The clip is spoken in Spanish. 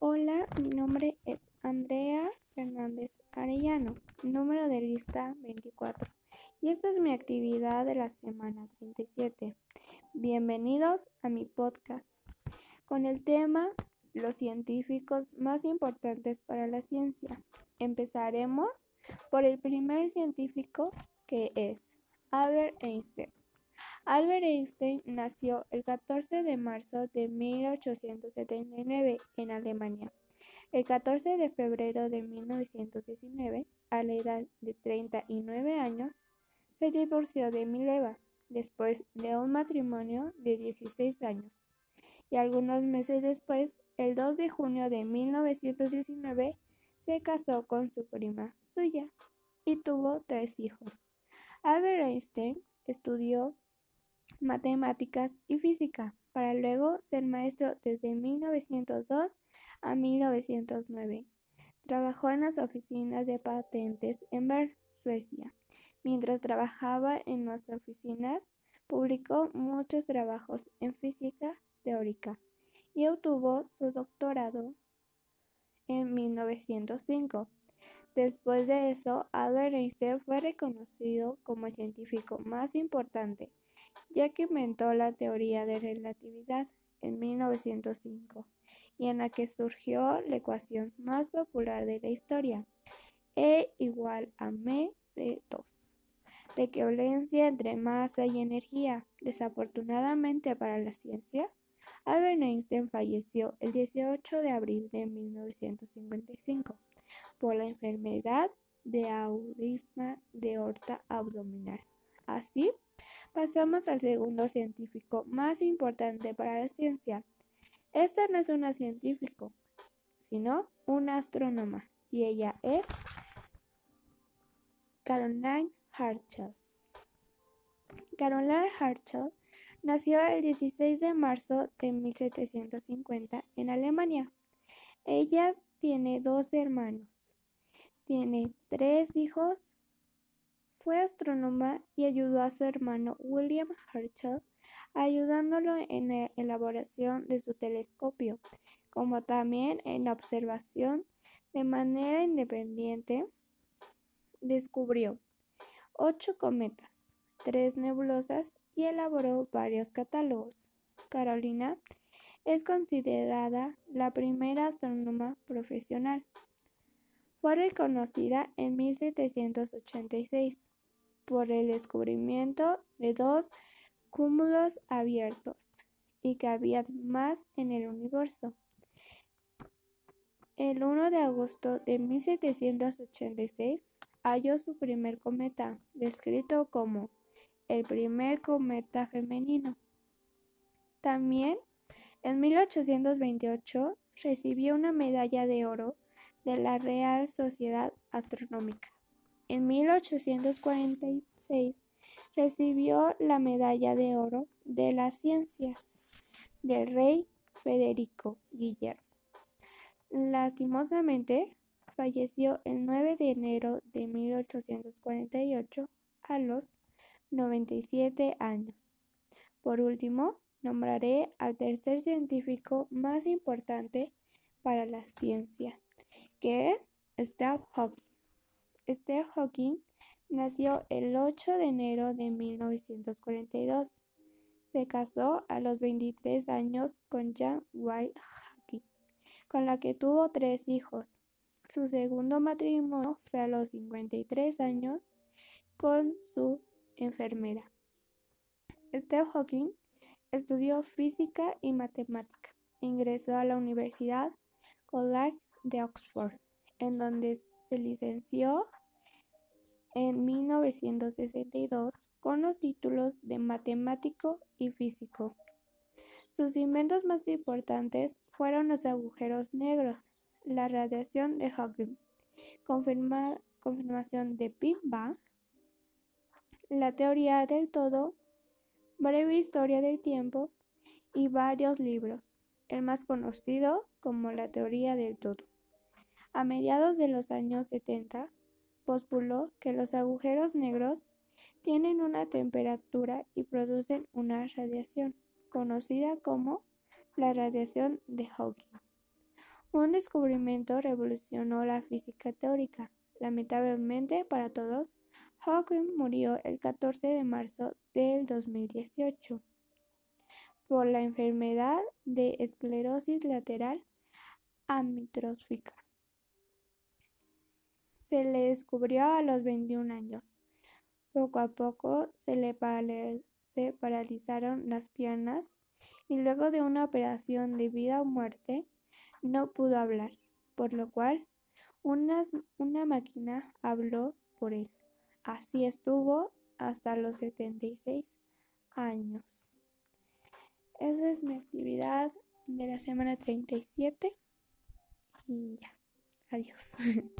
Hola, mi nombre es Andrea Fernández Arellano, número de lista 24, y esta es mi actividad de la semana 37. Bienvenidos a mi podcast con el tema Los científicos más importantes para la ciencia. Empezaremos por el primer científico que es Albert Einstein. Albert Einstein nació el 14 de marzo de 1879 en Alemania. El 14 de febrero de 1919, a la edad de 39 años, se divorció de Mileva después de un matrimonio de 16 años. Y algunos meses después, el 2 de junio de 1919, se casó con su prima suya y tuvo tres hijos. Albert Einstein matemáticas y física, para luego ser maestro desde 1902 a 1909. Trabajó en las oficinas de patentes en Bern, Suecia. Mientras trabajaba en nuestras oficinas, publicó muchos trabajos en física teórica y obtuvo su doctorado en 1905. Después de eso, Albert Einstein fue reconocido como el científico más importante ya que inventó la teoría de relatividad en 1905 y en la que surgió la ecuación más popular de la historia, E igual a mc2, de equivalencia entre masa y energía. Desafortunadamente para la ciencia, Albert Einstein falleció el 18 de abril de 1955 por la enfermedad de aurisma de aorta abdominal. Así, Pasamos al segundo científico más importante para la ciencia. Esta no es una científico, sino una astrónoma, y ella es Caroline Herschel. Caroline Herschel nació el 16 de marzo de 1750 en Alemania. Ella tiene dos hermanos. Tiene tres hijos fue astrónoma y ayudó a su hermano William Herschel, ayudándolo en la elaboración de su telescopio, como también en la observación de manera independiente. Descubrió ocho cometas, tres nebulosas y elaboró varios catálogos. Carolina es considerada la primera astrónoma profesional. Fue reconocida en 1786 por el descubrimiento de dos cúmulos abiertos y que había más en el universo. El 1 de agosto de 1786 halló su primer cometa, descrito como el primer cometa femenino. También en 1828 recibió una medalla de oro de la Real Sociedad Astronómica. En 1846 recibió la Medalla de Oro de las Ciencias del rey Federico Guillermo. Lastimosamente, falleció el 9 de enero de 1848 a los 97 años. Por último, nombraré al tercer científico más importante para la ciencia, que es Stephen Hawking. Stephen Hawking nació el 8 de enero de 1942. Se casó a los 23 años con Jan White Hawking, con la que tuvo tres hijos. Su segundo matrimonio fue a los 53 años con su enfermera. Stephen Hawking estudió física y matemática. Ingresó a la Universidad College de Oxford, en donde se licenció en 1962 con los títulos de matemático y físico. Sus inventos más importantes fueron los agujeros negros, la radiación de Hawking, confirmación de Big la teoría del todo, breve historia del tiempo y varios libros, el más conocido como la teoría del todo. A mediados de los años 70, postuló que los agujeros negros tienen una temperatura y producen una radiación, conocida como la radiación de Hawking. Un descubrimiento revolucionó la física teórica. Lamentablemente para todos, Hawking murió el 14 de marzo del 2018 por la enfermedad de esclerosis lateral amiotrófica. Se le descubrió a los 21 años. Poco a poco se le paralizaron las piernas y luego de una operación de vida o muerte no pudo hablar, por lo cual una, una máquina habló por él. Así estuvo hasta los 76 años. Esa es mi actividad de la semana 37 y ya. Adiós.